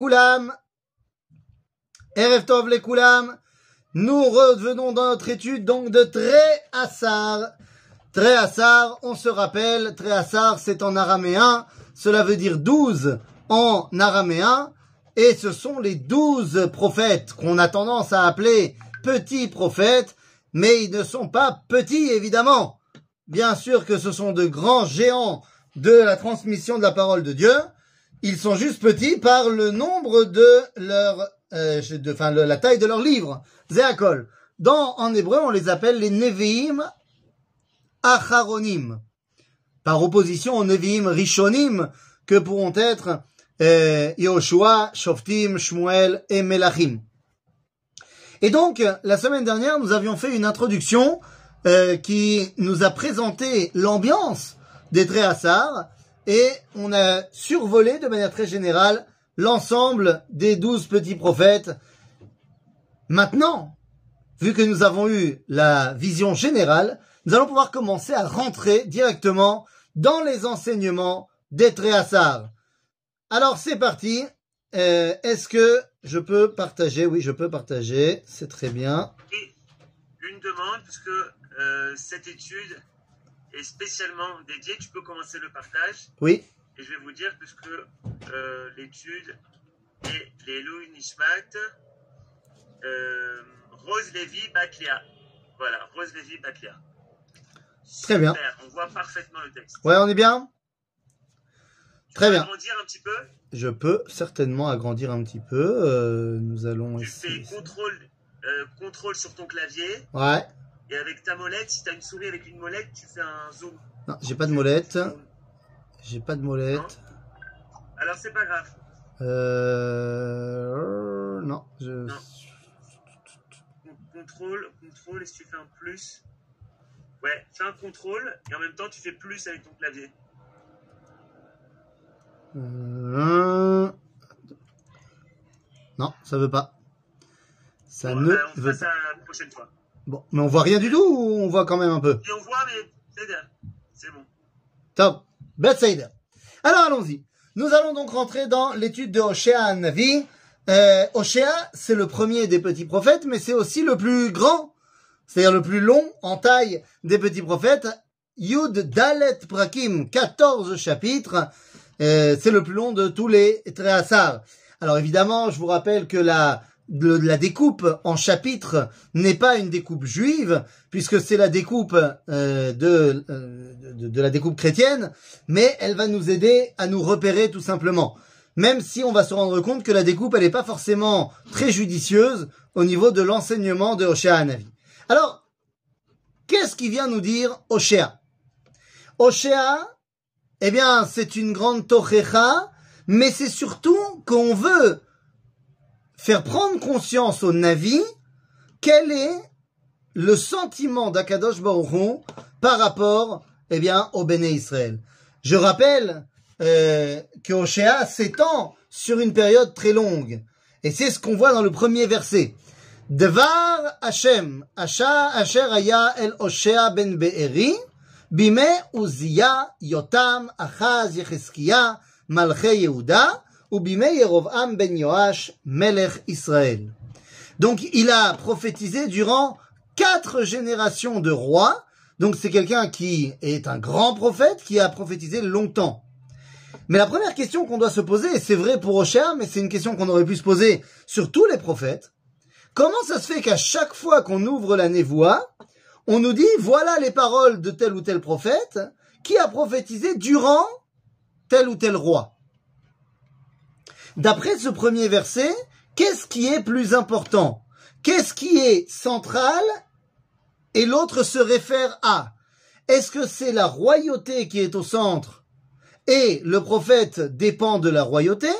Koulam, Erev Tov les Koulam, nous revenons dans notre étude donc de Tré Assar. Tré Assar, on se rappelle, Tré Assar c'est en araméen, cela veut dire douze en araméen, et ce sont les douze prophètes qu'on a tendance à appeler petits prophètes, mais ils ne sont pas petits évidemment. Bien sûr que ce sont de grands géants de la transmission de la parole de Dieu, ils sont juste petits par le nombre de leur, euh, de, enfin, la taille de leur livre. Zéakol. Dans, en hébreu, on les appelle les Nevi'im Acharonim. Par opposition aux Nevi'im Rishonim, que pourront être euh, Yoshua, Shoftim, Shmuel et Melachim. Et donc, la semaine dernière, nous avions fait une introduction euh, qui nous a présenté l'ambiance des Tréhassar, et on a survolé de manière très générale l'ensemble des douze petits prophètes. Maintenant, vu que nous avons eu la vision générale, nous allons pouvoir commencer à rentrer directement dans les enseignements des Tréhassar. Alors c'est parti. Euh, Est-ce que je peux partager? Oui, je peux partager. C'est très bien. Une demande, puisque euh, cette étude est spécialement dédiée, tu peux commencer le partage. Oui. Et je vais vous dire, puisque euh, l'étude est les Louis Nishmat, euh, Rose Lévy Batlia. Voilà, Rose Lévy Batlia. Très bien. On voit parfaitement le texte. Ouais, on est bien? Tu Très peux bien. agrandir un petit peu? Je peux certainement agrandir un petit peu. Euh, nous allons Tu fais essayer. contrôle, euh, contrôle sur ton clavier. Ouais. Et avec ta molette, si tu as une souris avec une molette, tu fais un zoom. Non, j'ai pas de molette. J'ai pas de molette. Alors c'est pas grave. Euh... Non, je... Non. Con- Contrôle, contrôle, et si tu fais un plus? Ouais, fais un contrôle, et en même temps tu fais plus avec ton clavier. Euh, Non, ça veut pas. Ça Bon, ne euh, on veut pas. ça la prochaine fois. Bon, mais on voit rien du tout ou on voit quand même un peu? Et on voit, mais c'est bien. C'est bon. Top. Bethsaida. Alors allons-y. Nous allons donc rentrer dans l'étude de Hoshea Navi. Euh, c'est le premier des petits prophètes, mais c'est aussi le plus grand, c'est-à-dire le plus long en taille des petits prophètes. Yud Dalet Prakim, 14 chapitres. Euh, c'est le plus long de tous les Tréhassar. Alors évidemment, je vous rappelle que la, de- la découpe en chapitres n'est pas une découpe juive, puisque c'est la découpe euh, de, euh, de, de la découpe chrétienne, mais elle va nous aider à nous repérer tout simplement. Même si on va se rendre compte que la découpe, elle n'est pas forcément très judicieuse au niveau de l'enseignement de Hoshea Hanavi. Alors, qu'est-ce qui vient nous dire Hoshea? Hoshea, eh bien, c'est une grande tochecha, mais c'est surtout qu'on veut faire prendre conscience au Navi quel est le sentiment d'Akadosh Baruch Hu par rapport, eh bien, au Béné Israël. Je rappelle euh, que Hoshea s'étend sur une période très longue. Et c'est ce qu'on voit dans le premier verset. Devar Hashem, Asha Asher Aya El Hoshea ben Be'eri, Bime Uzia, Yotam, Achaz, Yecheskia, Malchei Yehuda, ben. Donc il a prophétisé durant quatre générations de rois. Donc c'est quelqu'un qui est un grand prophète qui a prophétisé longtemps. Mais la première question qu'on doit se poser, et c'est vrai pour Hoshea, mais c'est une question qu'on aurait pu se poser sur tous les prophètes, comment ça se fait qu'à chaque fois qu'on ouvre la névoie, on nous dit voilà les paroles de tel ou tel prophète qui a prophétisé durant tel ou tel roi? D'après ce premier verset, qu'est-ce qui est plus important? Qu'est-ce qui est central et l'autre se réfère à? Est-ce que c'est la royauté qui est au centre et le prophète dépend de la royauté?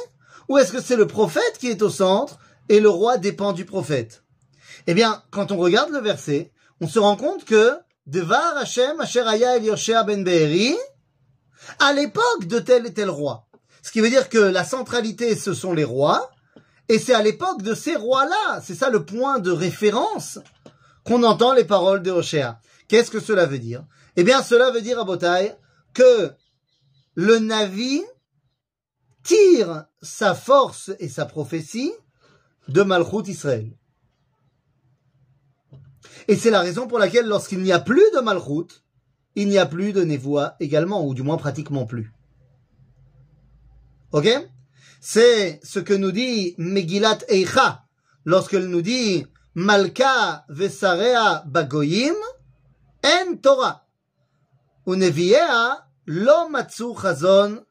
Ou est-ce que c'est le prophète qui est au centre et le roi dépend du prophète? Eh bien, quand on regarde le verset, on se rend compte que Devar Hashem Asher Aya Yoshea ben Be'eri, à l'époque de tel et tel roi. Ce qui veut dire que la centralité, ce sont les rois, et c'est à l'époque de ces rois-là, c'est ça le point de référence, qu'on entend les paroles de Hoshea. Qu'est-ce que cela veut dire? Eh bien, cela veut dire à Botaï que le Navi tire sa force et sa prophétie de Malchut Israël. Et c'est la raison pour laquelle lorsqu'il n'y a plus de Malchut, il n'y a plus de Nevoa également, ou du moins pratiquement plus. Ok? C'est ce que nous dit Megillat Eicha, lorsqu'elle nous dit Malka vesarea bagoyim en Torah. Lo matsu chazon.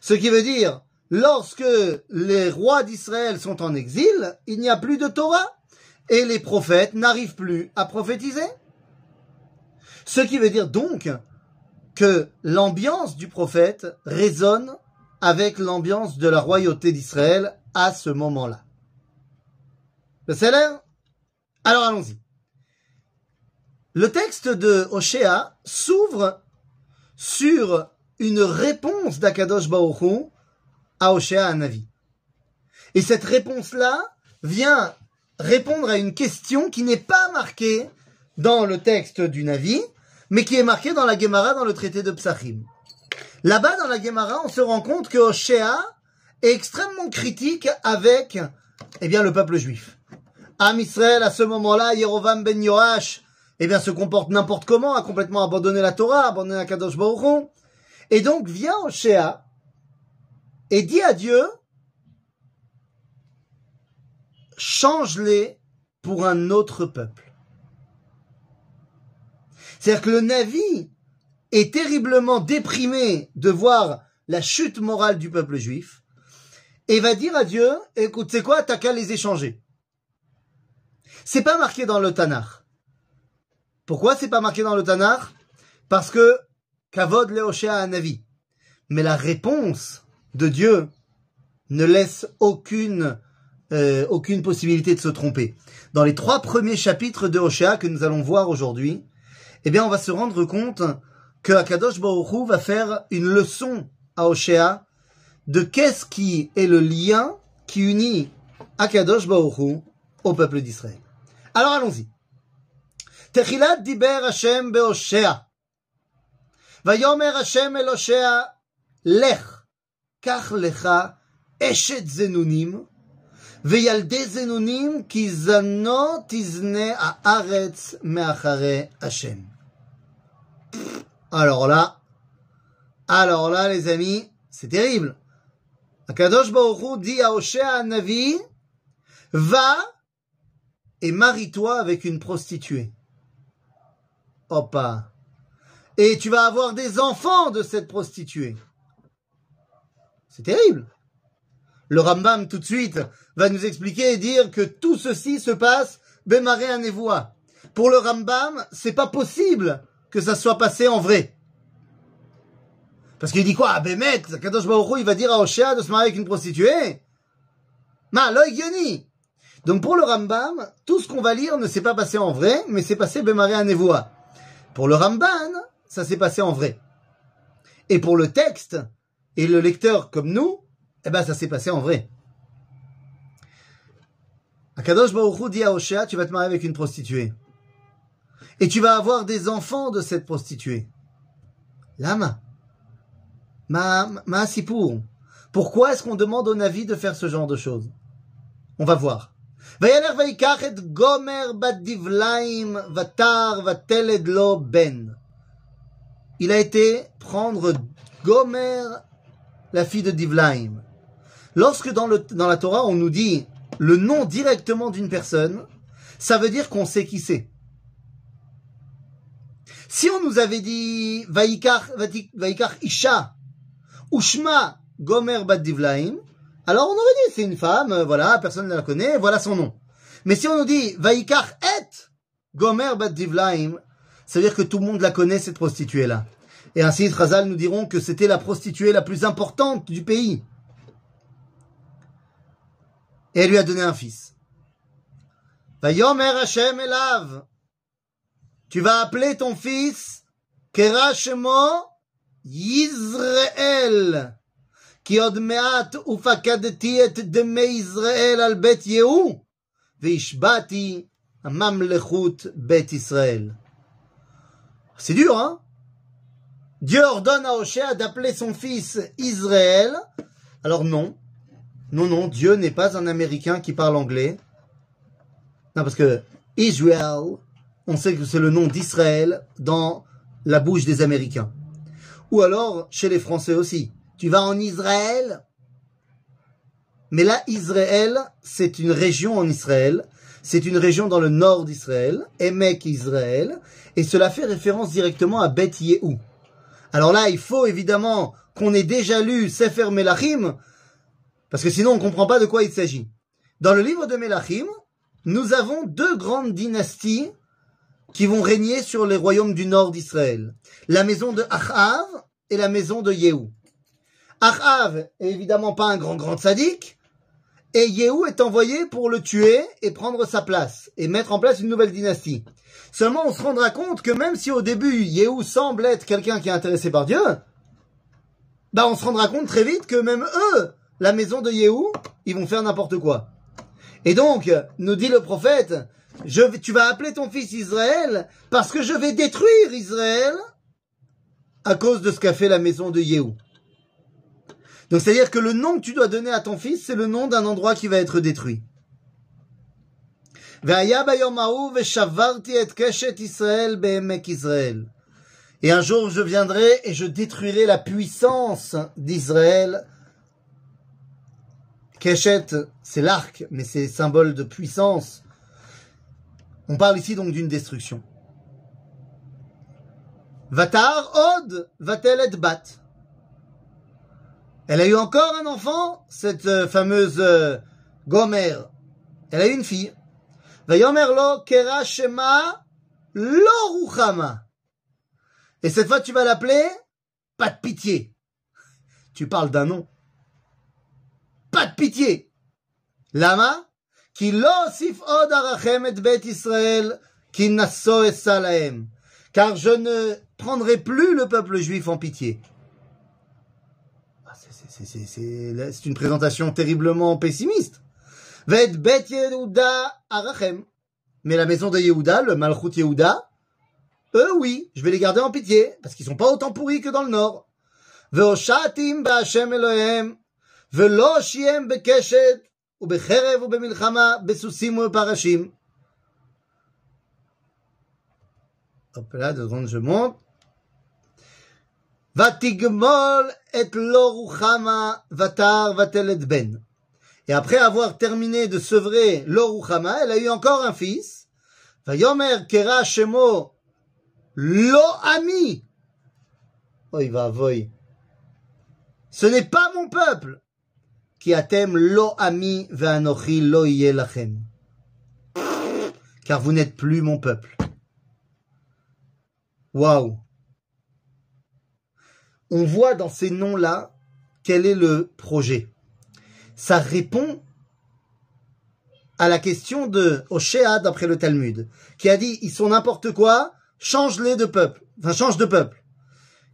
Ce qui veut dire, lorsque les rois d'Israël sont en exil, il n'y a plus de Torah et les prophètes n'arrivent plus à prophétiser. Ce qui veut dire donc que l'ambiance du prophète résonne avec l'ambiance de la royauté d'Israël à ce moment-là. Le salaire Alors allons-y. Le texte de Oshéa s'ouvre sur une réponse d'Akadosh Baruch à Oshéa Navi. Et cette réponse-là vient répondre à une question qui n'est pas marquée dans le texte du Navi, mais qui est marquée dans la Gemara dans le traité de Psachim. Là-bas, dans la Gemara, on se rend compte que Oshéa est extrêmement critique avec, eh bien, le peuple juif. Am Israël, à ce moment-là, Yerovam ben Yoash, eh bien, se comporte n'importe comment, a complètement abandonné la Torah, abandonné la Kadosh et donc vient Oshéa et dit à Dieu, change-les pour un autre peuple. C'est-à-dire que le Navi est terriblement déprimé de voir la chute morale du peuple juif et va dire à Dieu, écoute, c'est quoi, t'as qu'à les échanger. C'est pas marqué dans le Tanakh. Pourquoi c'est pas marqué dans le Tanakh? Parce que Kavod Leoshea Navi. Mais la réponse de Dieu ne laisse aucune, euh, aucune possibilité de se tromper. Dans les trois premiers chapitres de Hoshea que nous allons voir aujourd'hui, eh bien, on va se rendre compte que Akadosh Baruch va faire une leçon à Hoshea de qu'est-ce qui est le lien qui unit Akadosh Baruch au peuple d'Israël. Alors allons-y. Techilat diber Hashem be'Hoshea. ויאמר השם אל הושע, לך, קח לך אשת זנונים, וילדי זנונים, כי זנו תזנה הארץ מאחרי השם. alors là, alors là, les amis, c'est terrible. Akadosh Baruch dit à Oshéa Navi, va et marie-toi avec une prostituée. Opa et tu vas avoir des enfants de cette prostituée. C'est terrible. Le Rambam, tout de suite, va nous expliquer et dire que tout ceci se passe Bémaré à Nevoa. Pour le Rambam, c'est pas possible que ça soit passé en vrai. Parce qu'il dit quoi? Bémet, Kadosh Baruch il va dire à Oshéa de se marier avec une prostituée? Ma, l'oïgioni. Donc pour le Rambam, tout ce qu'on va lire ne s'est pas passé en vrai, mais c'est passé Bémaré à Nevoa. Pour le Ramban, ça s'est passé en vrai. Et pour le texte, et le lecteur comme nous, eh ben ça s'est passé en vrai. Akadosh Baruch dit à Oshéa, tu vas te marier avec une prostituée. Et tu vas avoir des enfants de cette prostituée. Lama. Ma, ma pour. Pourquoi est-ce qu'on demande au Navi de faire ce genre de choses? On va voir. ben il a été prendre Gomer, la fille de Divlaim. Lorsque dans, le, dans la Torah, on nous dit le nom directement d'une personne, ça veut dire qu'on sait qui c'est. Si on nous avait dit Vaikar, Vaikar Isha, Ushma Gomer Bad Divlaim, alors on aurait dit c'est une femme, voilà, personne ne la connaît, voilà son nom. Mais si on nous dit Vaikar et Gomer Bad Divlaim, ça veut dire que tout le monde la connaît, cette prostituée-là. Et ainsi, Razal nous diront que c'était la prostituée la plus importante du pays. Et elle lui a donné un fils. Vayomer Hashem Elav. Tu vas appeler ton fils Kerashemo Yisrael. Et deme Israël al bet Yehu. Veishbati mamlechut bet Israël. C'est dur, hein? Dieu ordonne à Oshéa d'appeler son fils Israël. Alors non, non, non, Dieu n'est pas un Américain qui parle anglais. Non, parce que Israël, on sait que c'est le nom d'Israël dans la bouche des Américains. Ou alors chez les Français aussi. Tu vas en Israël Mais là, Israël, c'est une région en Israël. C'est une région dans le nord d'Israël, Emek Israël, et cela fait référence directement à Beth Yehou. Alors là, il faut évidemment qu'on ait déjà lu Sefer Melachim, parce que sinon on ne comprend pas de quoi il s'agit. Dans le livre de Melachim, nous avons deux grandes dynasties qui vont régner sur les royaumes du nord d'Israël. La maison de Achav et la maison de Yehou. Achav est évidemment pas un grand grand sadique, et Yehou est envoyé pour le tuer et prendre sa place, et mettre en place une nouvelle dynastie. Seulement, on se rendra compte que même si au début, Yehou semble être quelqu'un qui est intéressé par Dieu, bah, on se rendra compte très vite que même eux, la maison de Yehou, ils vont faire n'importe quoi. Et donc, nous dit le prophète, tu vas appeler ton fils Israël parce que je vais détruire Israël à cause de ce qu'a fait la maison de Yehou. Donc, c'est-à-dire que le nom que tu dois donner à ton fils, c'est le nom d'un endroit qui va être détruit. Et un jour je viendrai et je détruirai la puissance d'Israël. Keshet, c'est l'arc, mais c'est symbole de puissance. On parle ici donc d'une destruction. Vatar od vatelet bat. Elle a eu encore un enfant, cette euh, fameuse euh, Gomer. Elle a eu une fille. Vayomer lo kera shema lo ruchama. Et cette fois, tu vas l'appeler pas de pitié. Tu parles d'un nom. Pas de pitié. Lama Car je ne prendrai plus le peuple juif en pitié. Ah, c'est une présentation terriblement pessimiste. Arachem. Mais la maison de Yehuda, le Malchut Yehuda, eux, oui, je vais les garder en pitié, parce qu'ils sont pas autant pourris que dans le nord. Et après avoir terminé de sevrer loruchama, elle a eu encore un fils. Kera shemo va voy. Ce n'est pas mon peuple. Qui atem lo ami ve'anochi lo. Car vous n'êtes plus mon peuple. Waouh. On voit dans ces noms-là quel est le projet. Ça répond à la question de Oshéa d'après le Talmud, qui a dit ils sont n'importe quoi, change-les de peuple, enfin change de peuple.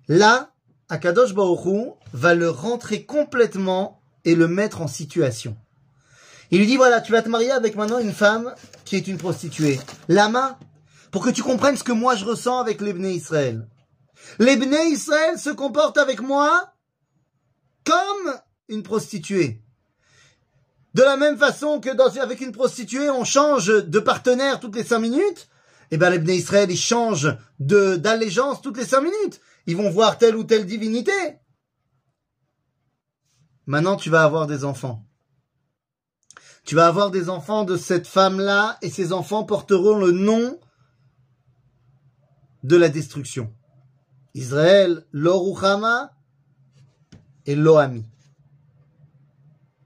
Là, Akadosh Baruch va le rentrer complètement et le mettre en situation. Il lui dit voilà, tu vas te marier avec maintenant une femme qui est une prostituée. Lama, pour que tu comprennes ce que moi je ressens avec les Israël. Les Israël se comportent avec moi comme une prostituée. De la même façon que dans, avec une prostituée, on change de partenaire toutes les cinq minutes, eh bien les Israël, ils changent d'allégeance toutes les cinq minutes. Ils vont voir telle ou telle divinité. Maintenant, tu vas avoir des enfants. Tu vas avoir des enfants de cette femme-là et ces enfants porteront le nom de la destruction. Israël, Loruchama et Loami.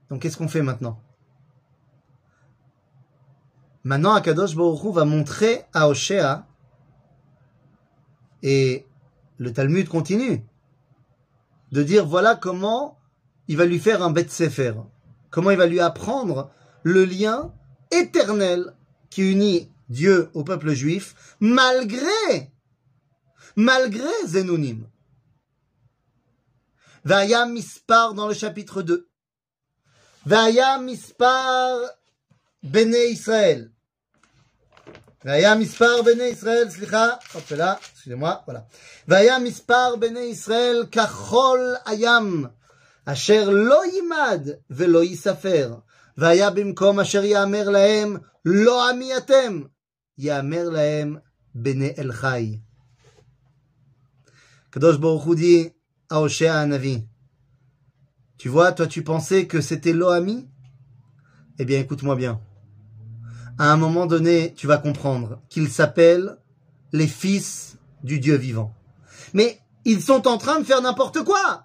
Donc qu'est-ce qu'on fait maintenant? Maintenant, Akadosh Baruch va montrer à Oshéa, et le Talmud continue, de dire voilà comment il va lui faire un bet sefer. Comment il va lui apprendre le lien éternel qui unit Dieu au peuple juif, malgré, malgré Zénonim. Vaya mispar dans le chapitre 2. Vaya mispar bene Israël. Vaya mispar bene Israël, slicha, hop là, excusez-moi, voilà. Vaya mispar bene Israël, kachol ayam. אשר לא יימד ולא ייספר. והיה במקום אשר יאמר להם, לא עמי אתם, יאמר להם, בני אל חי. הקדוש ברוך הוא dit à Hoshea Hanavi, tu vois, toi tu pensais que c'était l'Oami Eh bien écoute-moi bien. À un moment donné, tu vas comprendre qu'ils s'appellent les fils du Dieu vivant. Mais ils sont en train de faire n'importe quoi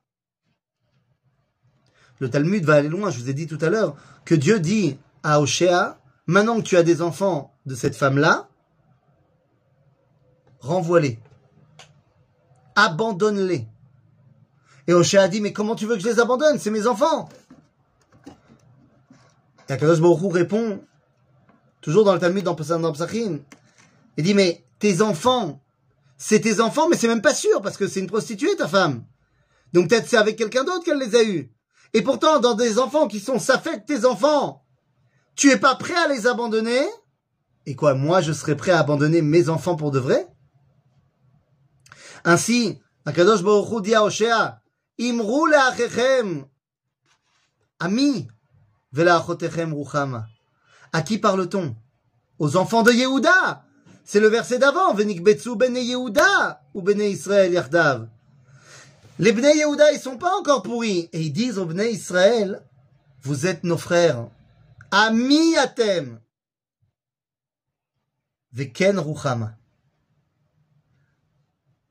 le Talmud va aller loin. Je vous ai dit tout à l'heure que Dieu dit à Oshéa, maintenant que tu as des enfants de cette femme-là, renvoie-les. Abandonne-les. Et Oshéa dit, mais comment tu veux que je les abandonne? C'est mes enfants. Et Akadosh Baruch répond, toujours dans le Talmud, dans Psachim, il dit, mais tes enfants, c'est tes enfants, mais c'est même pas sûr, parce que c'est une prostituée, ta femme. Donc peut-être c'est avec quelqu'un d'autre qu'elle les a eus. Et pourtant, dans des enfants qui sont ça tes enfants, tu es pas prêt à les abandonner? Et quoi, moi je serais prêt à abandonner mes enfants pour de vrai? Ainsi, Akadosh Baruch dit à Hoshea, Imru ami, ve'la'achotechem ruchama. À qui parle-t-on? Aux enfants de Yehuda. C'est le verset d'avant, Venikbetsu bene Yehuda ou bene Israël yardav. Les Bnei Yehuda, ils sont pas encore pourris. Et ils disent aux Bnei Israël, vous êtes nos frères. Ami atem. Veken ruchama.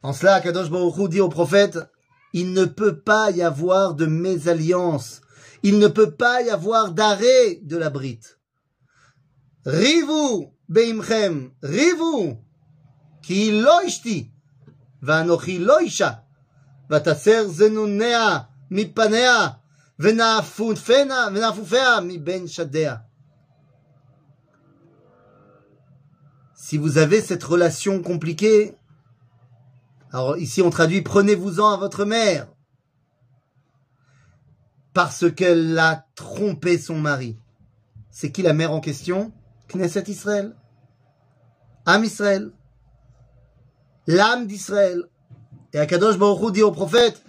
En cela, Kadosh Baruch Hu dit au prophète, il ne peut pas y avoir de mésalliance. Il ne peut pas y avoir d'arrêt de la brite. Rivu beimchem, rivu, ki lo ishti, vanochi lo isha. ותסר זנוניה מפניה, ונאפופיה, ונאפופיה מבין שדיה. Si vous avez cette relation compliquée, alors ici on traduit prenez-vous-en à votre mère, parce qu'elle a trompé son mari. C'est qui la mère en question Knesset Israël. Am Israël. L'âme d'Israël. Et Akadosh Baruch Hu dit au prophète,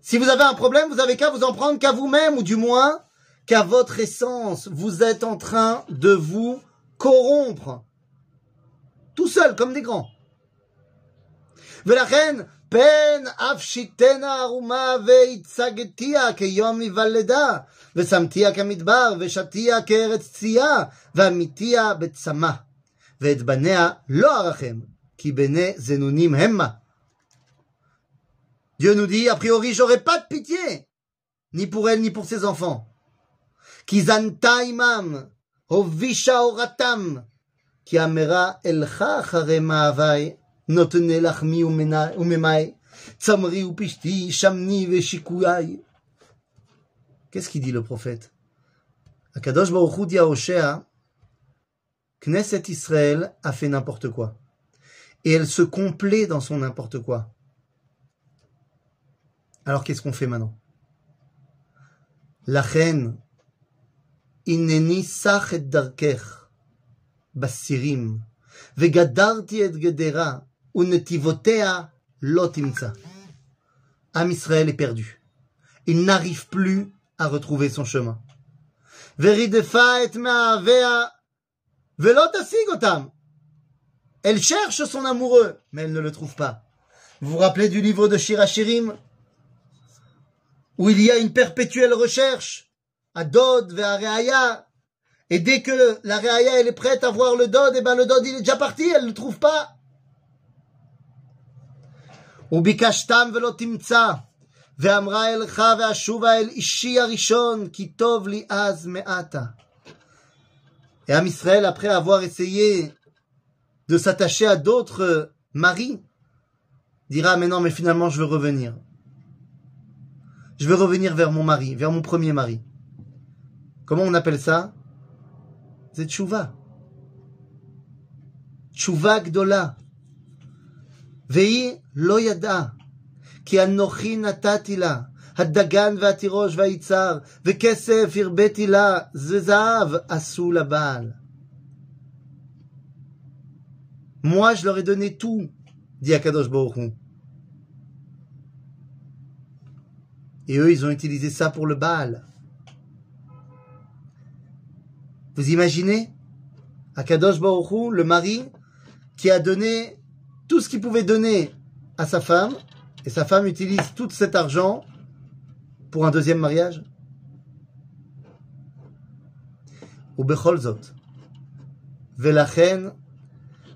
si vous avez un problème, vous avez qu'à vous en prendre qu'à vous-même, ou du moins qu'à votre essence. Vous êtes en train de vous corrompre. Tout seul, comme des grands. ולכן, פן אף שיתנה ערומה והצגתיה כיום היוולדה, ושמתיה כמדבר, ושתיה כארץ צייה, ועמיתיה בצמא. ואת בניה לא ארחם, qui bene zenunim hemma. Dieu nous dit, a priori, j'aurai pas de pitié, ni pour elle, ni pour ses enfants. Kizanta imam, hovisha oratam, ki amera elcha achare ma'avai, notene lachmi umemai, tzamri upishti, shamni veshikuyai. Qu'est-ce qu'il dit le prophète? Akadosh Baruch Hu dit à Knesset Israël a fait n'importe quoi et elle se complaît dans son n'importe quoi. Alors qu'est-ce qu'on fait maintenant? La reine, sach et darkech, basirim, vegadarti et gedera, unetivotea lotimza. Am Israël est perdu. Il n'arrive plus à retrouver son chemin. Veridefa et ma'avea, velot asigotam. Elle cherche son amoureux, mais elle ne le trouve pas. Vous vous rappelez du livre de Shirachirim Où il y a une perpétuelle recherche à Dod vers Reaya. Et dès que la Reaya elle est prête à voir le Dod, et ben le Dod il est déjà parti, elle ne le trouve pas. וביקשתם ולא תמצא, ואמרה אלך ואשובה אל אישי הראשון, כי טוב לי אז מעתה. Et Am Israël, après avoir essayé de s'attacher à d'autres maris, dira mais non, mais finalement je veux revenir. Je veux revenir vers mon mari, vers mon premier mari. Comment on appelle ça C'est tchouva. Tchouva gdola. Vei lo yada. Ki anochi natati la. הדגן והתירוש והיצהר, וכסף הרביתי לה, זהב עשו לבעל. Moi, je leur ai donné tout, dit Akadosh Baruch Et eux, ils ont utilisé ça pour le Baal. Vous imaginez? Akadosh Baruch le mari, qui a donné tout ce qu'il pouvait donner à sa femme, et sa femme utilise tout cet argent pour un deuxième mariage?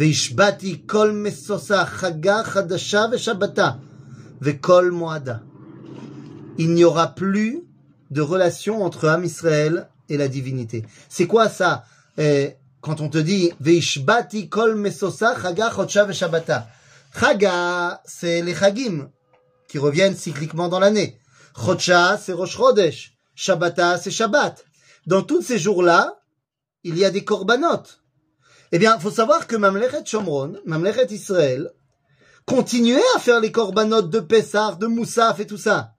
והשבעתי כל משושה, חגה חדשה ושבתה, וכל מועדה. Il n'y aura plus de relation entre Am Israël et la divinité. C'est quoi ça eh, quand on te dit Veishbati kol mesosa chaga chodsha veshabata Chaga, c'est les chagim qui reviennent cycliquement dans l'année. Chodsha, c'est Rosh Chodesh. Shabbata, c'est Shabbat. Dans tous ces jours-là, il y a des korbanot. Eh bien, faut savoir que Mamlechet Shomron, Mamlechet Israël, continuait à faire les korbanot de Pessah, de Moussaf et tout ça.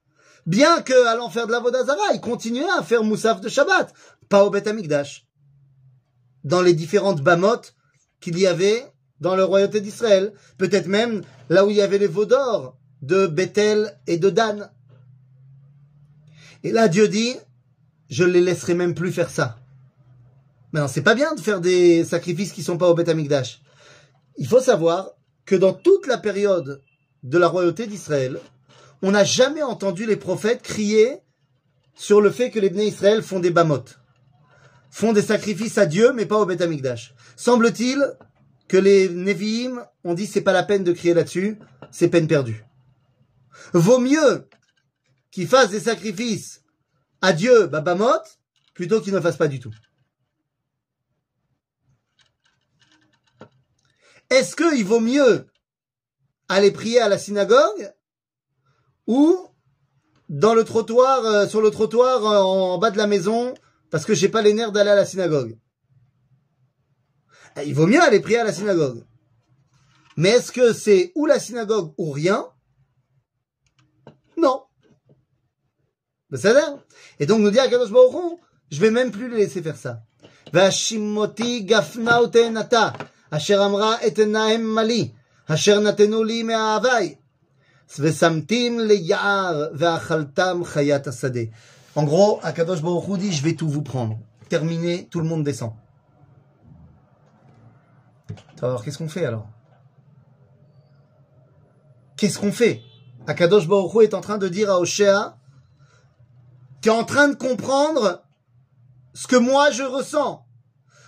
Bien que, allant faire de la Vodazara, il continuait à faire Moussaf de Shabbat, pas au Bet Amikdash. Dans les différentes bamot qu'il y avait dans le royauté d'Israël. Peut-être même là où il y avait les vaudors de Bethel et de Dan. Et là, Dieu dit, je les laisserai même plus faire ça. Maintenant, c'est pas bien de faire des sacrifices qui sont pas au Beth Amikdash. Il faut savoir que dans toute la période de la royauté d'Israël, on n'a jamais entendu les prophètes crier sur le fait que les Bnei Israël font des bamot, font des sacrifices à Dieu, mais pas au Beth Amikdash. Semble-t-il que les Nevi'im ont dit c'est pas la peine de crier là-dessus, c'est peine perdue. Vaut mieux qu'ils fassent des sacrifices à Dieu, Babamot, plutôt qu'ils ne fassent pas du tout. Est-ce qu'il vaut mieux aller prier à la synagogue ou dans le trottoir, euh, sur le trottoir euh, en, bas de la maison parce que j'ai pas les nerfs d'aller à la synagogue? Eh, il vaut mieux aller prier à la synagogue. Mais est-ce que c'est ou la synagogue ou rien? Non. Ben, ça a Et donc nous dire à Kadosh Baruch je vais même plus les laisser faire ça. Vashimoti. אשר אמרה אתנהם מלי, אשר נתנו לי מאהבי, ושמתים ליער, ואכלתם חיית השדה. En gros, Akadosh Baruch Hu dit, je vais tout vous prendre. Terminé, tout le monde descend. Alors, qu'est-ce qu'on fait alors Qu'est-ce qu'on fait Akadosh Baruch Hu est en train de dire à Oshéa, qui est en train de comprendre ce que moi je ressens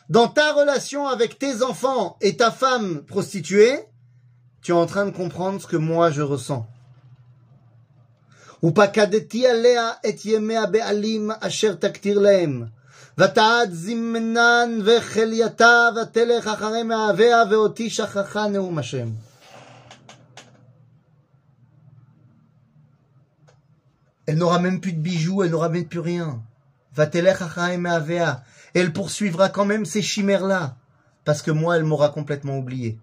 dans ta relation avec tes enfants et ta femme prostituée, tu es en train de comprendre ce que moi je ressens. ופקדתי עליה את ימי הבעלים אשר תקטיר להם. ותעד זמנן וחלייתה ותלך אחרי מאהביה ואותי שכחה נאום השם. Elle n'aura même plus de bijoux, elle n'aura même plus rien. Va-t-elle Elle poursuivra quand même ces chimères-là. Parce que moi, elle m'aura complètement oublié.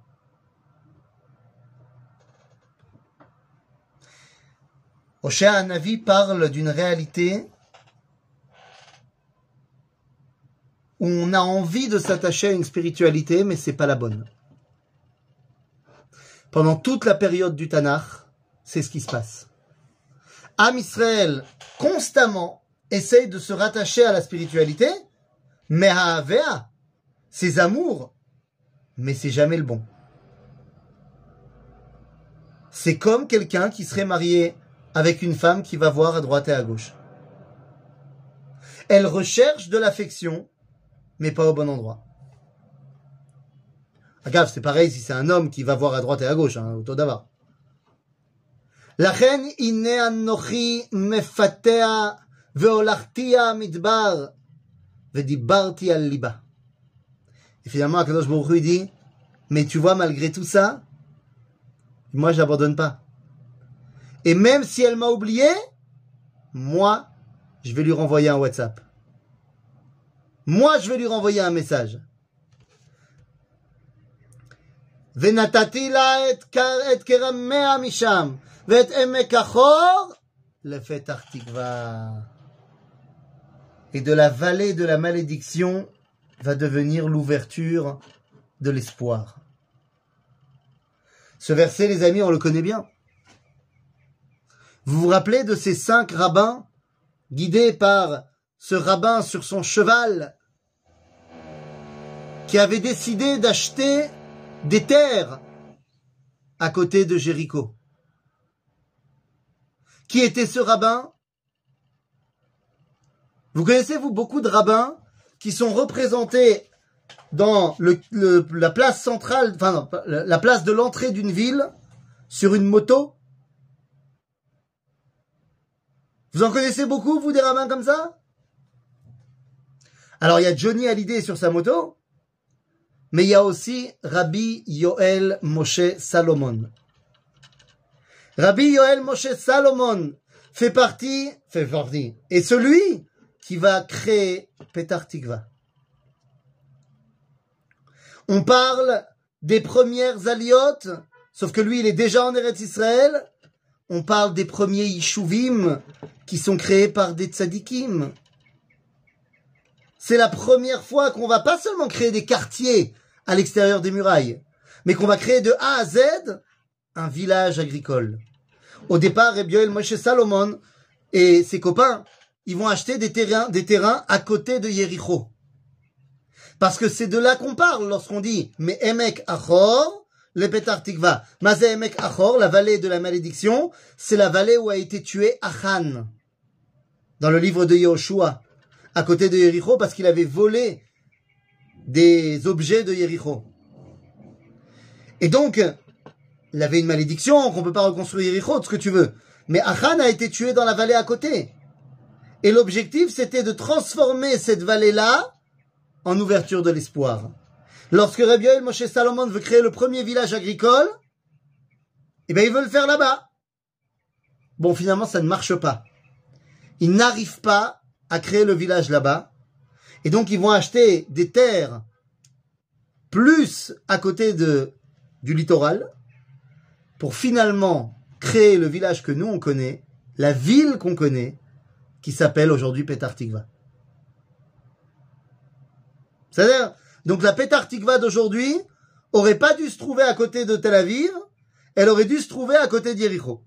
Oshéa Anavi parle d'une réalité où on a envie de s'attacher à une spiritualité, mais c'est pas la bonne. Pendant toute la période du Tanakh, c'est ce qui se passe. Am Israël, constamment, essaye de se rattacher à la spiritualité, mais à Avea, ses amours, mais c'est jamais le bon. c'est comme quelqu'un qui serait marié avec une femme qui va voir à droite et à gauche. Elle recherche de l'affection, mais pas au bon endroit. Agave, c'est pareil si c'est un homme qui va voir à droite et à gauche, hein, au d'abord. לכן הנה אנוכי מפתח והולכתי המדבר ודיברתי על ליבה. Et finalement, Akadosh Baruch Hu, il dit, mais tu vois, malgré tout ça, moi, j'abandonne pas. Et même si elle m'a oublié, moi, je vais lui renvoyer un WhatsApp. Moi, je vais lui renvoyer un message. ונתתי לה את, את כרמיה משם, ואת עמק החור לפתח תקווה. Et de la vallée de la malédiction va devenir l'ouverture de l'espoir. Ce verset, les amis, on le connaît bien. Vous vous rappelez de ces cinq rabbins guidés par ce rabbin sur son cheval qui avait décidé d'acheter des terres à côté de Jéricho? Qui était ce rabbin? Vous connaissez, vous, beaucoup de rabbins qui sont représentés dans la place centrale, enfin, la place de l'entrée d'une ville sur une moto? Vous en connaissez beaucoup, vous, des rabbins comme ça? Alors, il y a Johnny Hallyday sur sa moto, mais il y a aussi Rabbi Yoel Moshe Salomon. Rabbi Yoel Moshe Salomon fait partie, fait partie, et celui qui va créer Petar Tikva. On parle des premières aliotes, sauf que lui, il est déjà en Eretz Israël. On parle des premiers Yishuvim qui sont créés par des tzadikim. C'est la première fois qu'on va pas seulement créer des quartiers à l'extérieur des murailles, mais qu'on va créer de A à Z un village agricole. Au départ, Rebioel Moshe Salomon et ses copains, ils vont acheter des terrains, des terrains à côté de Yericho. Parce que c'est de là qu'on parle lorsqu'on dit, mais Emek Achor, le Petar Tikva. Mazé Emek Achor, la vallée de la malédiction, c'est la vallée où a été tué Achan. Dans le livre de Yahushua, à côté de Yericho, parce qu'il avait volé des objets de Yericho. Et donc, il avait une malédiction, qu'on peut pas reconstruire Yericho, ce que tu veux. Mais Achan a été tué dans la vallée à côté. Et l'objectif, c'était de transformer cette vallée-là en ouverture de l'espoir. Lorsque Rabbi Yoel Moshe Salomon veut créer le premier village agricole, eh bien, il veut le faire là-bas. Bon, finalement, ça ne marche pas. Ils n'arrivent pas à créer le village là-bas. Et donc, ils vont acheter des terres plus à côté de, du littoral pour finalement créer le village que nous on connaît, la ville qu'on connaît, qui s'appelle aujourd'hui Petar Tikva. C'est-à-dire, donc la Petar Tikva d'aujourd'hui aurait pas dû se trouver à côté de Tel Aviv, elle aurait dû se trouver à côté d'Yericho.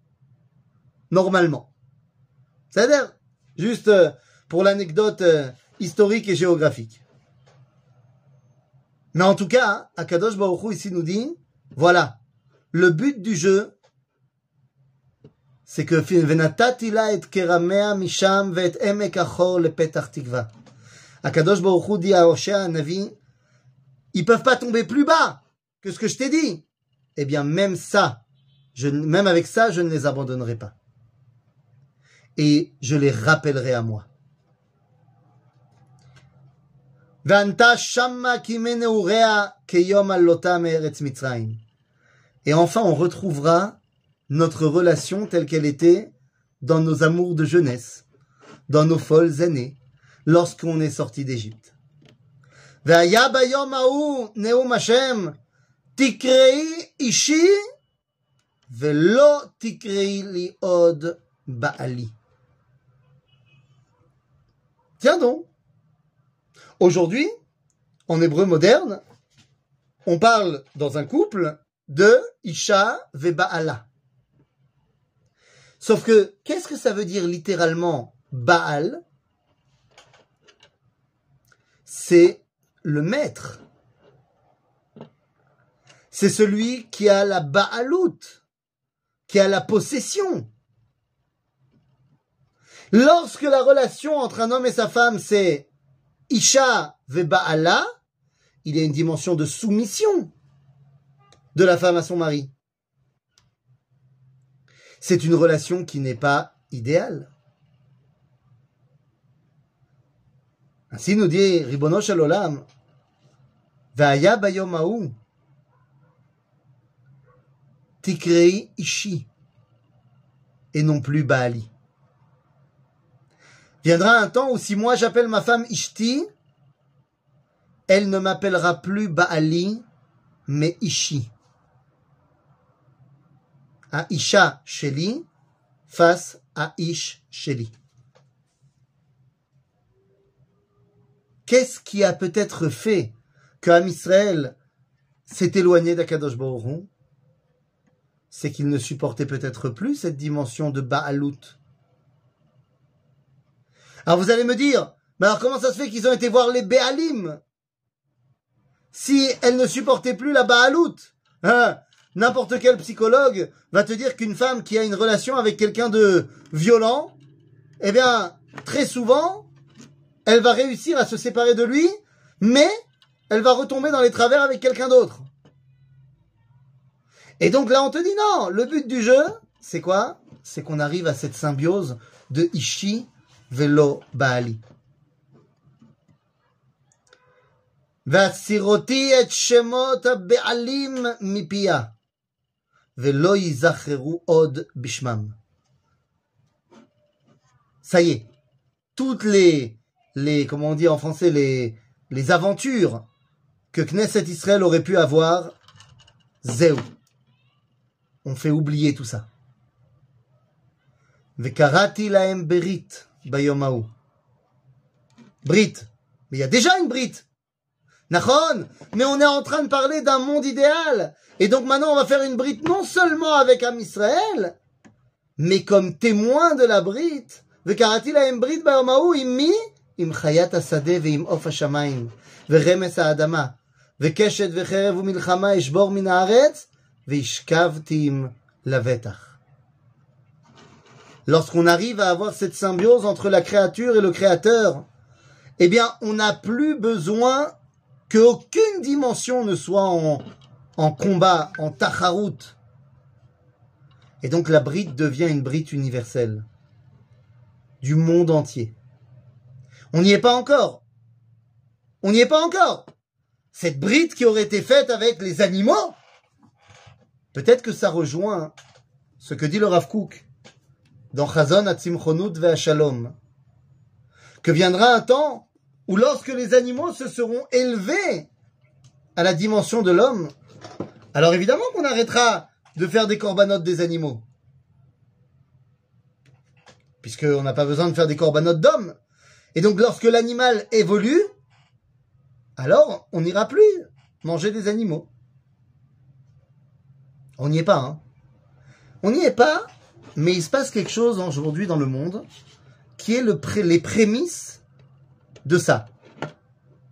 Normalement. C'est-à-dire, juste euh, pour l'anecdote euh, historique et géographique. Mais en tout cas, Akadosh Baruch ici nous dit, voilà, le but du jeu, c'est que Venatatila et Keramea Misham vet Emek Achor le Petach Tikva. Akadosh Baruch Hu dit à Hoshea, Navi, ils peuvent pas tomber plus bas que ce que je t'ai dit. Eh bien, même ça, je, même avec ça, je ne les abandonnerai pas. Et je les rappellerai à moi. Et enfin, on retrouvera notre relation telle qu'elle était dans nos amours de jeunesse, dans nos folles années, lorsqu'on est sorti d'Égypte. Tiens donc, Aujourd'hui, en hébreu moderne, on parle dans un couple de Isha Ve'Ba'ala. Sauf que, qu'est-ce que ça veut dire littéralement Baal? C'est le maître. C'est celui qui a la Baalout qui à la possession. Lorsque la relation entre un homme et sa femme, c'est Isha Allah, il y a une dimension de soumission de la femme à son mari. C'est une relation qui n'est pas idéale. Ainsi nous dit Ribono Shalolam, Vaya Bayomaou, Tikrei Ishi, et non plus Baali. Viendra un temps où si moi j'appelle ma femme Ishti, elle ne m'appellera plus Baali, mais Ishi. À Isha Sheli face à Ish Sheli. Qu'est-ce qui a peut-être fait que Israël s'est éloigné d'Akadosh Baruch C'est qu'il ne supportait peut-être plus cette dimension de Baalout alors vous allez me dire, mais alors comment ça se fait qu'ils ont été voir les Béalim Si elles ne supportaient plus la Baalout hein? N'importe quel psychologue va te dire qu'une femme qui a une relation avec quelqu'un de violent, eh bien, très souvent, elle va réussir à se séparer de lui, mais elle va retomber dans les travers avec quelqu'un d'autre. Et donc là, on te dit non, le but du jeu, c'est quoi? C'est qu'on arrive à cette symbiose de Ishi velo Baali. Vatsiroti et Shemot Velo yizacheru od bishmam. Ça y est. Toutes les, les, comment on dit en français, les, aventures que Knesset Israël aurait pu avoir, Zéou. On fait oublier tout ça. Vekarati laem berit bayomaou. Brit. Mais il y a déjà une brit. Nachon. Mais on est en train de parler d'un monde idéal. Et donc maintenant, on va faire une Brit non seulement avec Am Israël, mais comme témoin de la Brit. וקראתי להם ברית ביום ההוא עם מי? עם חיית השדה ועם עוף השמיים, ורמס האדמה, וקשת וחרב ומלחמה אשבור מן הארץ, והשכבתי עם לבטח lorsqu'on arrive à avoir cette symbiose entre la créature et le créateur, eh bien, on n'a plus besoin qu'aucune dimension ne soit en, combat, en tacharout. Et donc la brite devient une brite universelle du monde entier. On n'y est pas encore. On n'y est pas encore. Cette brite qui aurait été faite avec les animaux, peut-être que ça rejoint ce que dit le Rav Kook dans Chazon Atzimchonut Shalom, que viendra un temps où lorsque les animaux se seront élevés à la dimension de l'homme, alors évidemment qu'on arrêtera de faire des corbanotes des animaux. Puisqu'on n'a pas besoin de faire des corbanotes d'hommes. Et donc lorsque l'animal évolue, alors on n'ira plus manger des animaux. On n'y est pas, hein. On n'y est pas mais il se passe quelque chose aujourd'hui dans le monde qui est le les prémices de ça.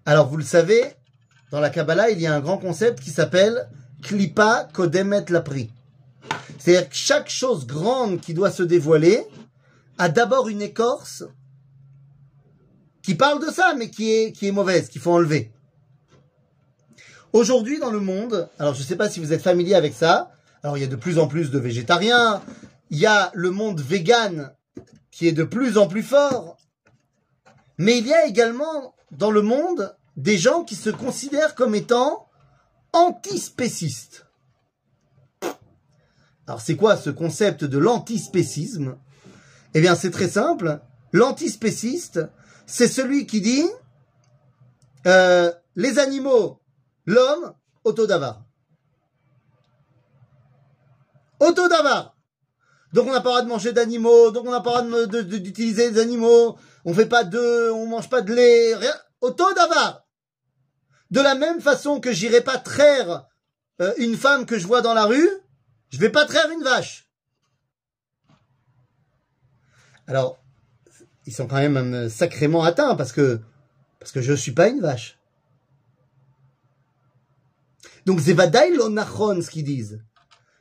Alors vous le savez, dans la Kabbalah, il y a un grand concept qui s'appelle Klipa Kodemet Lapri. C'est-à-dire que chaque chose grande qui doit se dévoiler a d'abord une écorce qui parle de ça, mais qui est, qui est mauvaise, qu'il faut enlever. Aujourd'hui, dans le monde, alors je ne sais pas si vous êtes familier avec ça, alors il y a de plus en plus de végétariens, il y a le monde vegan qui est de plus en plus fort, mais il y a également dans le monde des gens qui se considèrent comme étant antispécistes. Alors c'est quoi ce concept de l'antispécisme? Eh bien c'est très simple. L'antispéciste, c'est celui qui dit euh, les animaux, l'homme, autodavar. Autodavar. Donc on n'a pas le droit de manger d'animaux, donc on n'a pas le droit d'utiliser des animaux, on fait pas de, on mange pas de lait, rien. Auto d'avar. De la même façon que j'irai pas traire euh, une femme que je vois dans la rue, je vais pas traire une vache. Alors, ils sont quand même euh, sacrément atteints parce que parce que je suis pas une vache. Donc c'est vadaï l'onachon ce qu'ils disent.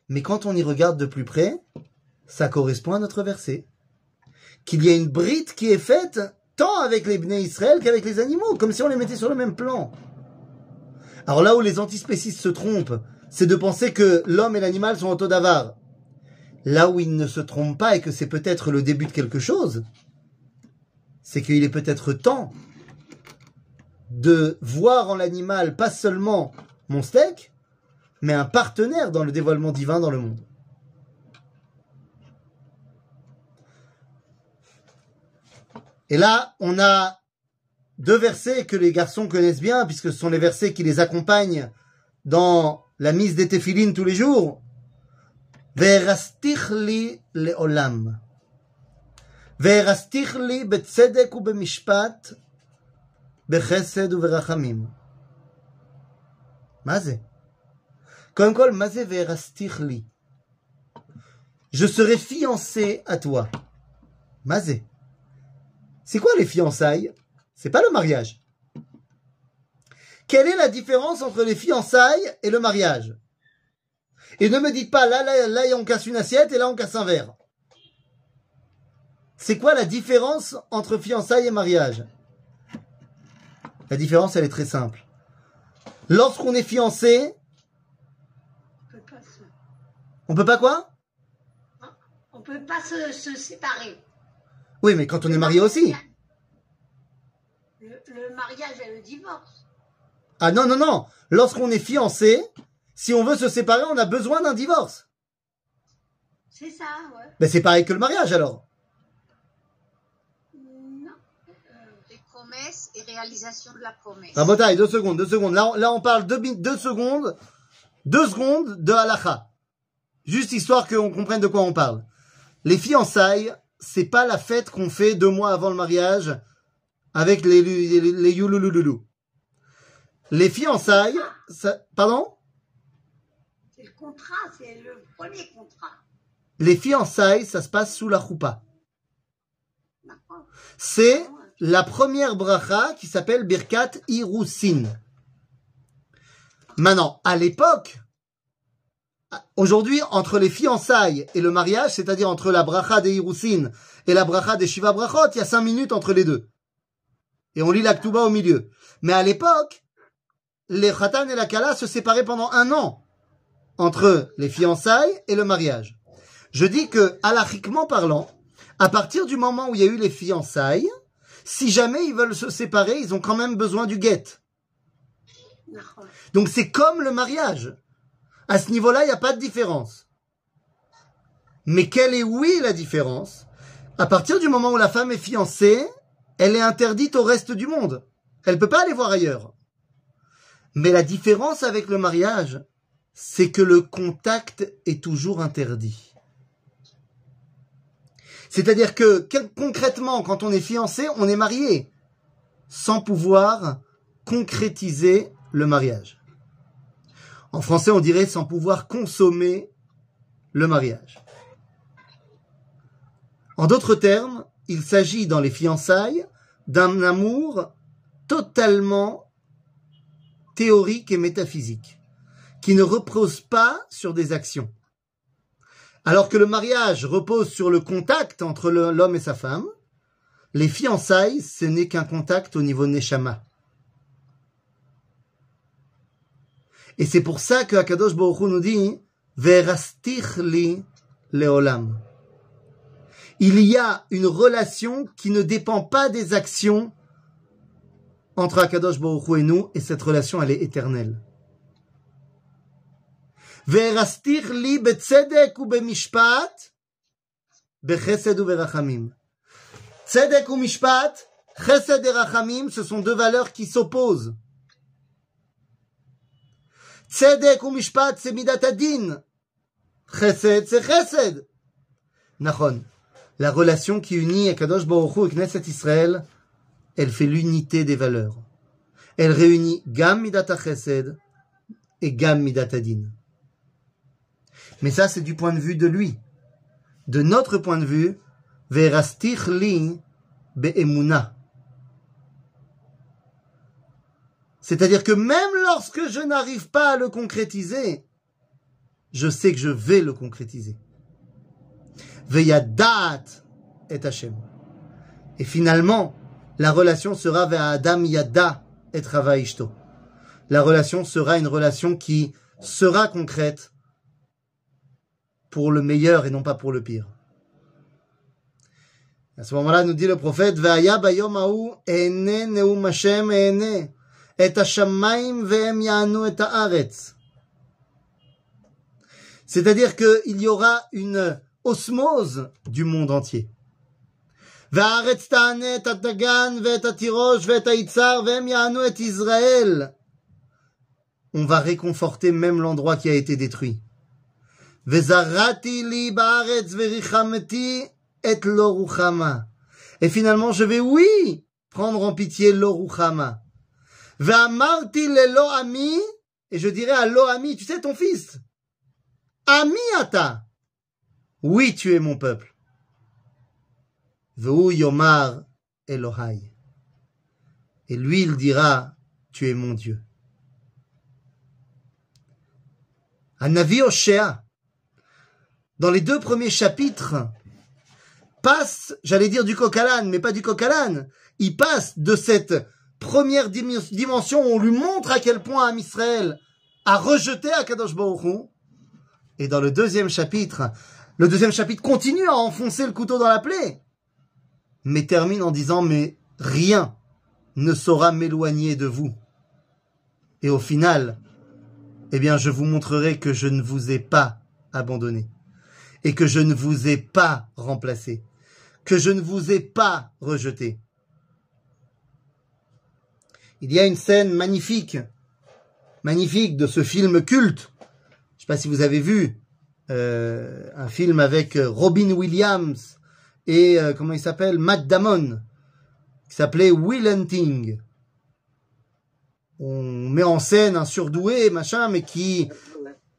Mais quand on y regarde de plus près, ça correspond à notre verset. Qu'il y a une brite qui est faite tant avec les Bnei Israël qu'avec les animaux, comme si on les mettait sur le même plan. Alors là où les antispécistes se trompent, c'est de penser que l'homme et l'animal sont autodavars. Là où ils ne se trompent pas et que c'est peut-être le début de quelque chose, c'est qu'il est peut-être temps de voir en l'animal pas seulement mon steak, mais un partenaire dans le dévoilement divin dans le monde. Et là, on a deux versets que les garçons connaissent bien, puisque ce sont les versets qui les accompagnent dans la mise des téphilines tous les jours. li leolam. li betzedek ou bemishpat bechesed ou berachamim. Mazé. Comme quoi, mazé li. Je serai fiancé à toi. Mazé. C'est quoi les fiançailles? C'est pas le mariage. Quelle est la différence entre les fiançailles et le mariage? Et ne me dites pas là, là, là, on casse une assiette et là, on casse un verre. C'est quoi la différence entre fiançailles et mariage? La différence, elle est très simple. Lorsqu'on est fiancé, on peut pas quoi? On peut pas se séparer. Oui, mais quand on est marié aussi. Le, mariage et le divorce. Ah non, non, non. Lorsqu'on est fiancé, si on veut se séparer, on a besoin d'un divorce. C'est ça, ouais. Mais c'est pareil que le mariage alors. Non. Les promesses et réalisation de la promesse. Rabotaille, deux secondes, deux secondes. Là, on, là, on parle deux, deux secondes, deux secondes de halacha. Juste histoire qu'on comprenne de quoi on parle. Les fiançailles, c'est pas la fête qu'on fait deux mois avant le mariage avec les, les, les Les fiançailles, ça, pardon? C'est le contrat, c'est le premier contrat. Les fiançailles, ça se passe sous la choupa. C'est la première bracha qui s'appelle Birkat Irusin. Maintenant, à l'époque, Aujourd'hui, entre les fiançailles et le mariage, c'est-à-dire entre la bracha des Hirousin et la bracha des Shiva Brachot, il y a cinq minutes entre les deux. Et on lit la Ktuba au milieu. Mais à l'époque, les Khatan et la Kala se séparaient pendant un an entre les fiançailles et le mariage. Je dis que, alachiquement parlant, à partir du moment où il y a eu les fiançailles, si jamais ils veulent se séparer, ils ont quand même besoin du guet. Donc c'est comme le mariage. À ce niveau-là, il n'y a pas de différence. Mais quelle est, oui, la différence? À partir du moment où la femme est fiancée, elle est interdite au reste du monde. Elle ne peut pas aller voir ailleurs. Mais la différence avec le mariage, c'est que le contact est toujours interdit. C'est-à-dire que concrètement, quand on est fiancé, on est marié, sans pouvoir concrétiser le mariage. En français, on dirait sans pouvoir consommer le mariage. En d'autres termes, il s'agit dans les fiançailles d'un amour totalement théorique et métaphysique, qui ne repose pas sur des actions. Alors que le mariage repose sur le contact entre l'homme et sa femme, les fiançailles, ce n'est qu'un contact au niveau neshama. Et c'est pour ça que Akadosh Baruch Hu nous dit Verastich li leolam. Il y a une relation qui ne dépend pas des actions entre Akadosh Baruch Hu et nous, et cette relation, elle est éternelle. Verastich li betzedek ou bemishpat, bechesed ou berachamim. Tzedek ou mishpat, chesed et rachamim, ce sont deux valeurs qui s'opposent. Chesed, c'est chesed. Nachon. La relation qui unit Akadosh Baruch Hu et Knesset Israël, elle fait l'unité des valeurs. Elle réunit Gam midat chesed et Gam midat adin. Mais ça, c'est du point de vue de lui. De notre point de vue, be'emuna. C'est-à-dire que même lorsque je n'arrive pas à le concrétiser, je sais que je vais le concrétiser. Veyadat et Hashem. Et finalement, la relation sera vers Adam Yada et Ishto. La relation sera une relation qui sera concrète pour le meilleur et non pas pour le pire. À ce moment-là, nous dit le prophète, bayom ene neum Hashem ene et hashamayim ve'em ya'anu et ha'aretz. C'est-à-dire qu'il y aura une osmose du monde entier. והארץ תענה את הדגן ואת התירוש ואת היצהר והם יענו את ישראל. On va réconforter même l'endroit qui a été détruit. וזרעתי לי בארץ וריחמתי et l'oruchama. Et finalement, je vais, oui, prendre en pitié l'oruchama. Ve'amarti le ami, et je dirais à lo ami, tu sais, ton fils. Ami ata. Oui, tu es mon peuple. Ve'u yomar. Et lui, il dira, tu es mon Dieu. Anavi Oshea, dans les deux premiers chapitres, passe, j'allais dire du coq mais pas du coq Il passe de cette première dimension on lui montre à quel point Am Israël a rejeté Akadosh Baruch Et dans le deuxième chapitre, le deuxième chapitre continue à enfoncer le couteau dans la plaie, mais termine en disant mais rien ne saura m'éloigner de vous. Et au final, eh bien, je vous montrerai que je ne vous ai pas abandonné et que je ne vous ai pas remplacé que je ne vous ai pas rejeté. Il y a une scène magnifique, magnifique de ce film culte. Je ne sais pas si vous avez vu euh, un film avec Robin Williams et euh, comment il s'appelle Matt Damon, qui s'appelait Will Hunting. On met en scène un surdoué, machin, mais qui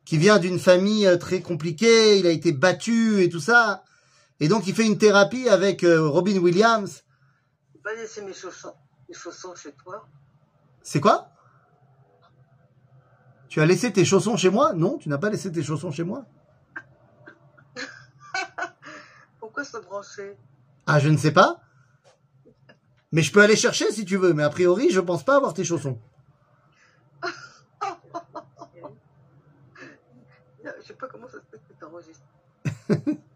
qui vient d'une famille euh, très compliquée. Il a été battu et tout ça. Et donc, il fait une thérapie avec euh, Robin Williams. Pas laisser mes chaussons chez toi. C'est quoi? Tu as laissé tes chaussons chez moi? Non, tu n'as pas laissé tes chaussons chez moi. Pourquoi se brancher? Ah, je ne sais pas. Mais je peux aller chercher si tu veux, mais a priori, je pense pas avoir tes chaussons. je sais pas comment ça se fait que tu enregistres.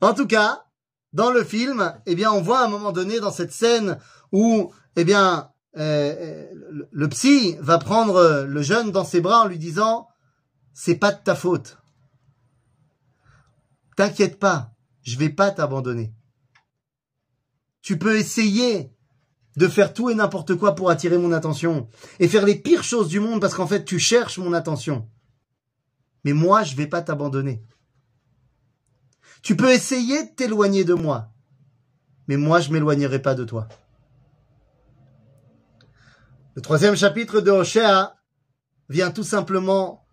En tout cas, dans le film, eh bien, on voit à un moment donné dans cette scène où, eh bien, euh, le, psy va prendre le jeune dans ses bras en lui disant, c'est pas de ta faute. T'inquiète pas, je vais pas t'abandonner. Tu peux essayer de faire tout et n'importe quoi pour attirer mon attention et faire les pires choses du monde parce qu'en fait tu cherches mon attention. Mais moi, je vais pas t'abandonner. Tu peux essayer de t'éloigner de moi, mais moi je m'éloignerai pas de toi. Le troisième chapitre de Hoshea vient tout simplement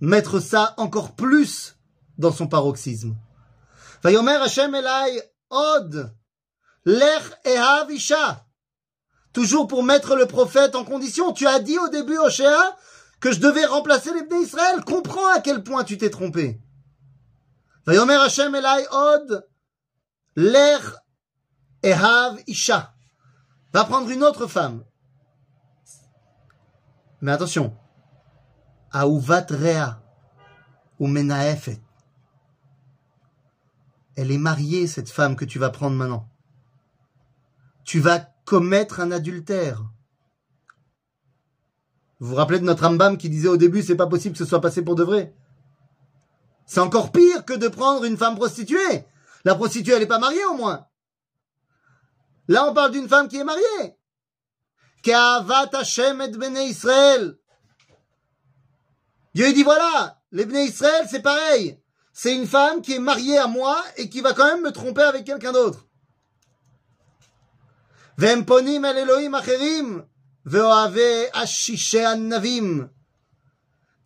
mettre ça encore plus dans son paroxysme. Vayomer Hashem Elai Od Lech Ehav Isha. Toujours pour mettre le prophète en condition. Tu as dit au début, Oshéa, que je devais remplacer les d'Israël. Comprends à quel point tu t'es trompé. Vayomer Hashem Elai Od Lech Ehav Isha. Va prendre une autre femme. Mais attention. Aouvat rea ou menaefet. Elle est mariée, cette femme que tu vas prendre maintenant. Tu vas commettre un adultère. Vous vous rappelez de notre Rambam qui disait au début, c'est pas possible que ce soit passé pour de vrai. C'est encore pire que de prendre une femme prostituée. La prostituée, elle n'est pas mariée au moins. Là, on parle d'une femme qui est mariée. Ke'avat Hashem et Bnei Israël. Dieu dit voilà, les Bnei Israël, c'est pareil. C'est une femme qui est mariée à moi et qui va quand même me tromper avec quelqu'un d'autre. Vemponim el Elohim acherim, ve'oave navim.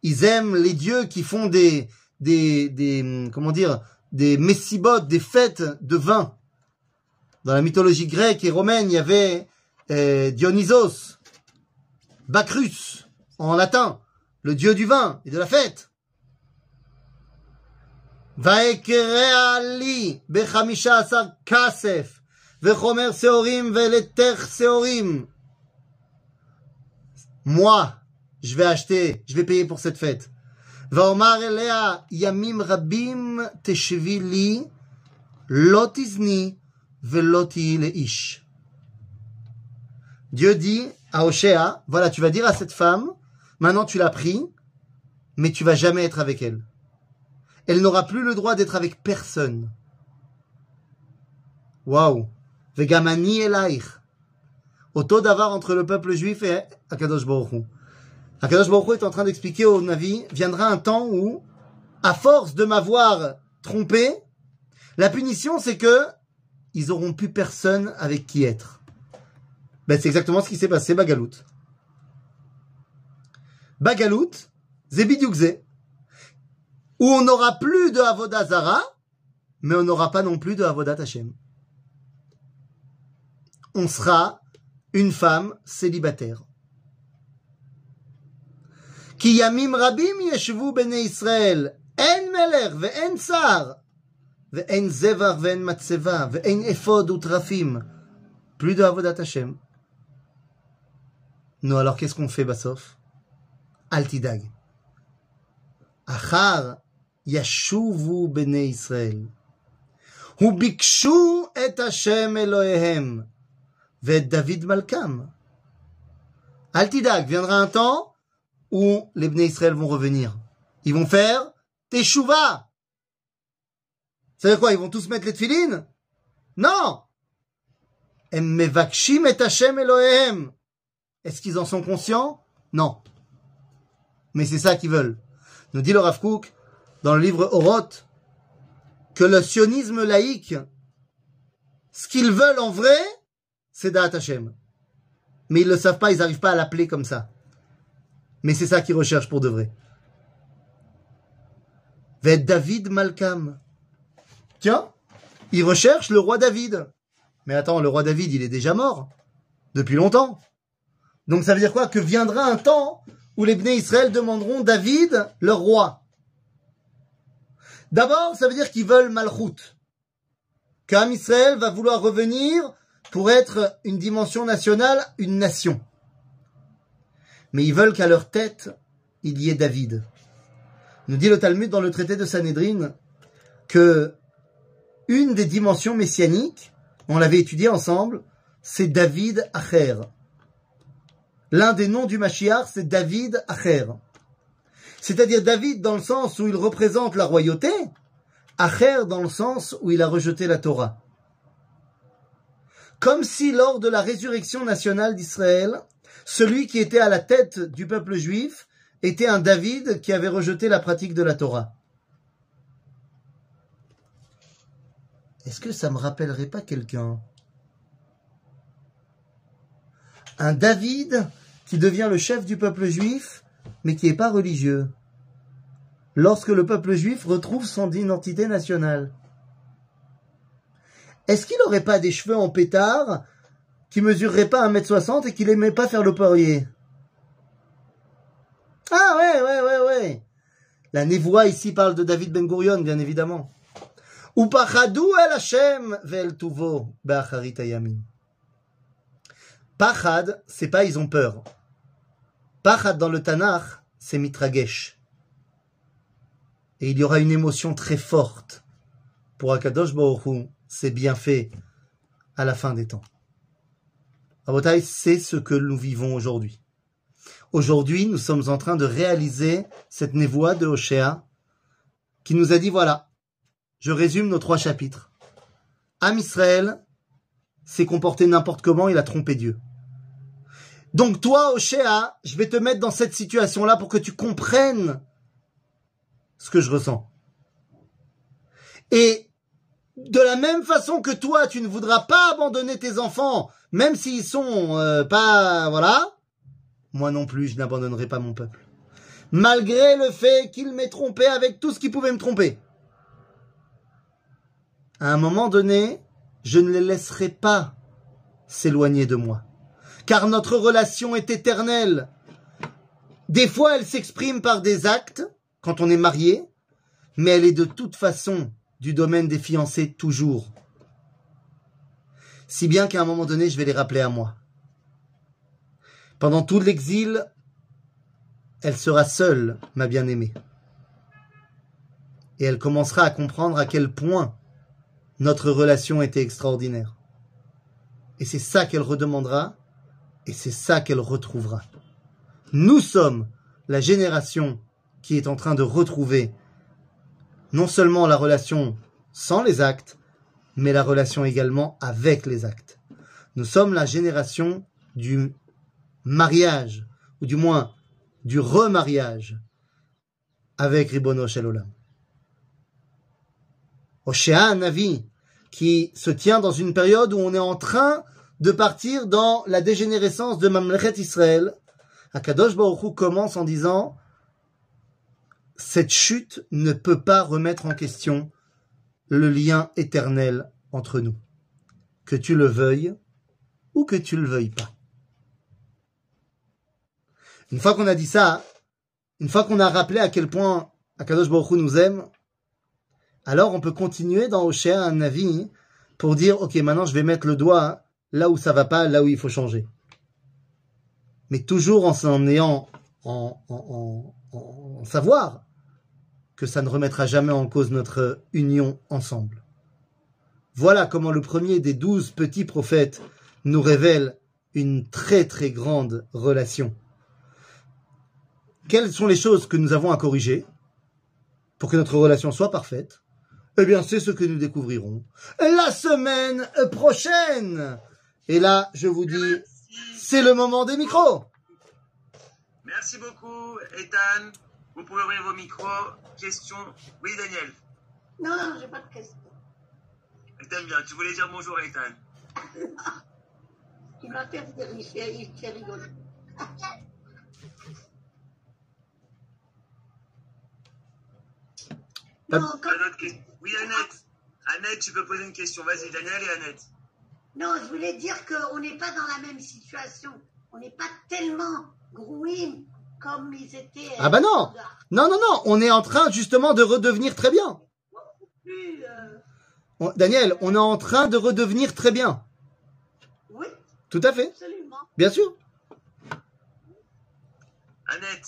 Ils aiment les dieux qui font des, des, des comment dire, des messibotes, des fêtes de vin. Dans la mythologie grecque et romaine, il y avait euh, Dionysos, Bacchus, en latin, le dieu du vin et de la fête. ויקרע לי בחמישה עשר כסף, וחומר שעורים ולתך שעורים. Moi, je vais acheter, je vais payer pour cette fête. ואומר אליה, ימים רבים תשבי לי, לא תזני ולא תהיי לאיש. Dieu dit à Oshéa, voilà, tu vas dire à cette femme, maintenant tu l'as pris, mais tu vas jamais être avec elle. Elle n'aura plus le droit d'être avec personne. Waouh. Vegamani elaich. Auto d'avoir entre le peuple juif et Akadosh Baruch. Akadosh Baruch est en train d'expliquer au Navi, viendra un temps où, à force de m'avoir trompé, la punition c'est que ils auront plus personne avec qui être. Ben, c'est exactement ce qui s'est passé, Bagalout. Bagalout, Zebidiukze, où on n'aura plus de Avodah Zara, mais on n'aura pas non plus de Avodat Hashem. On sera une femme célibataire. Ki yamim rabim yeshvu bnei Israël, en melech ve'en tsar, ve'en zevar ve'en matseva, ve'en ephod utrafim. Plus de Avodat Hashem. Non, alors qu'est-ce qu'on fait, Bassof Altidag. Achar yashuvu bene Israël. Ubikshu et Hashem elohem Ved David Malkam. Altidag, viendra un temps où les Bnei Israël vont revenir. Ils vont faire Teshuvah. Ça veut dire quoi? Ils vont tous mettre les tefilines? Non Em et Hashem Elohehem. Est-ce qu'ils en sont conscients? Non. Mais c'est ça qu'ils veulent. Nous dit le Rav dans le livre Oroth que le sionisme laïque, ce qu'ils veulent en vrai, c'est Da'at. Mais ils le savent pas, ils n'arrivent pas à l'appeler comme ça. Mais c'est ça qu'ils recherchent pour de vrai. Ved David Malkam. Tiens, ils recherchent le roi David. Mais attends, le roi David, il est déjà mort. Depuis longtemps. Donc ça veut dire quoi Que viendra un temps où les Bnei Israël demanderont David, leur roi. D'abord, ça veut dire qu'ils veulent Malchut. Qu'Am Israël va vouloir revenir pour être une dimension nationale, une nation. Mais ils veulent qu'à leur tête, il y ait David. Nous dit le Talmud dans le traité de Sanhedrin que une des dimensions messianiques, on l'avait étudié ensemble, c'est David Acher. L'un des noms du Mashiach, c'est David Acher c'est-à-dire David dans le sens où il représente la royauté, Acher dans le sens où il a rejeté la Torah. Comme si lors de la résurrection nationale d'Israël, celui qui était à la tête du peuple juif était un David qui avait rejeté la pratique de la Torah. Est-ce que ça me rappellerait pas quelqu'un? Un David qui devient le chef du peuple juif mais qui n'est pas religieux, lorsque le peuple juif retrouve son identité nationale. Est-ce qu'il n'aurait pas des cheveux en pétard qui mesureraient pas 1m60 et qu'il n'aimait pas faire le poirier? Ah ouais, ouais, ouais, ouais. La névoie ici parle de David Ben Gurion, bien évidemment. Ou el Hashem vel tuvo Pachad, c'est pas ils ont peur. Pachad dans le Tanakh, c'est Mitragesh. Et il y aura une émotion très forte pour Akadosh Baruch c'est bien fait à la fin des temps. Abotai, c'est ce que nous vivons aujourd'hui. Aujourd'hui, nous sommes en train de réaliser cette névoie de Hoshea qui nous a dit voilà, je résume nos trois chapitres. Am Israël s'est comporté n'importe comment, il a trompé Dieu. Donc toi, Oshéa, je vais te mettre dans cette situation-là pour que tu comprennes ce que je ressens. Et de la même façon que toi, tu ne voudras pas abandonner tes enfants, même s'ils sont euh, pas, voilà, moi non plus, je n'abandonnerai pas mon peuple. Malgré le fait qu'il m'ait trompé avec tout ce qui pouvait me tromper. À un moment donné, je ne les laisserai pas s'éloigner de moi car notre relation est éternelle. Des fois, elle s'exprime par des actes, quand on est marié. mais elle est de toute façon du domaine des fiancés toujours. Si bien qu'à un moment donné, je vais les rappeler à moi. Pendant tout l'exil, elle sera seule, ma bien-aimée. Et elle commencera à comprendre à quel point notre relation était extraordinaire. Et c'est ça qu'elle redemandera, et c'est ça qu'elle retrouvera. Nous sommes la génération qui est en train de retrouver non seulement la relation sans les actes, mais la relation également avec les actes. Nous sommes la génération du mariage, ou du moins du remariage avec Ribono Shel. Oshéa Navi, qui se tient dans une période où on est en train de partir dans la dégénérescence de Mamlechet Israël, Akadosh Baruch commence en disant cette chute ne peut pas remettre en question le lien éternel entre nous, que tu le veuilles ou que tu le veuilles pas. Une fois qu'on a dit ça, une fois qu'on a rappelé à quel point Akadosh Baruch nous aime, alors on peut continuer dans Oshéa un avis pour dire ok maintenant je vais mettre le doigt là où ça va pas, là où il faut changer. Mais toujours en s'en ayant en, en, savoir que ça ne remettra jamais en cause notre union ensemble. Voilà comment le premier des douze petits prophètes nous révèle une très très grande relation. Quelles sont les choses que nous avons à corriger pour que notre relation soit parfaite? Eh bien, c'est ce que nous découvrirons la semaine prochaine. Et là, je vous dis, c'est le moment des micros. Merci beaucoup, Ethan. Vous pouvez ouvrir vos micros. Question. Oui, Daniel. Non, non, j'ai pas de question. Ethan, bien. Tu voulais dire bonjour, Ethan. Il m'a fait rire, il fait, rigoler. Non, comme- Pas d'autres questions. Oui, Annette. Annette, tu peux poser une question. Vas-y, Daniel et Annette. Non, je voulais dire qu'on n'est pas dans la même situation. On n'est pas tellement grouim comme ils étaient. Ah bah non. Non, non, non, on est en train justement de redevenir très bien. Plus, euh, On- Daniel, on est en train de redevenir très bien. oui, Tout à fait, absolument. bien sûr. Annette.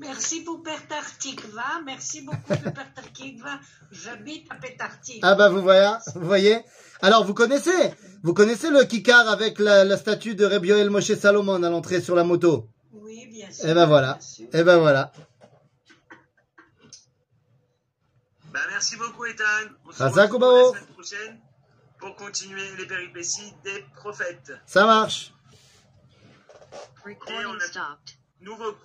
Merci pour Petar Tikva. Merci beaucoup pour Petar Tikva. J'habite à Petar Tikva. Ah bah vous voyez, vous voyez. Alors vous connaissez, vous connaissez le kikar avec la, la statue de Reb Yoel Moshe Salomon à l'entrée sur la moto? Oui, bien sûr. Eh ben voilà, bien sûr. eh ben voilà. Bah, merci beaucoup, Ethan. On se Razak retrouve la semaine prochaine pour continuer les péripéties des prophètes. Ça marche. Et on Recording a- stopped. Nouveau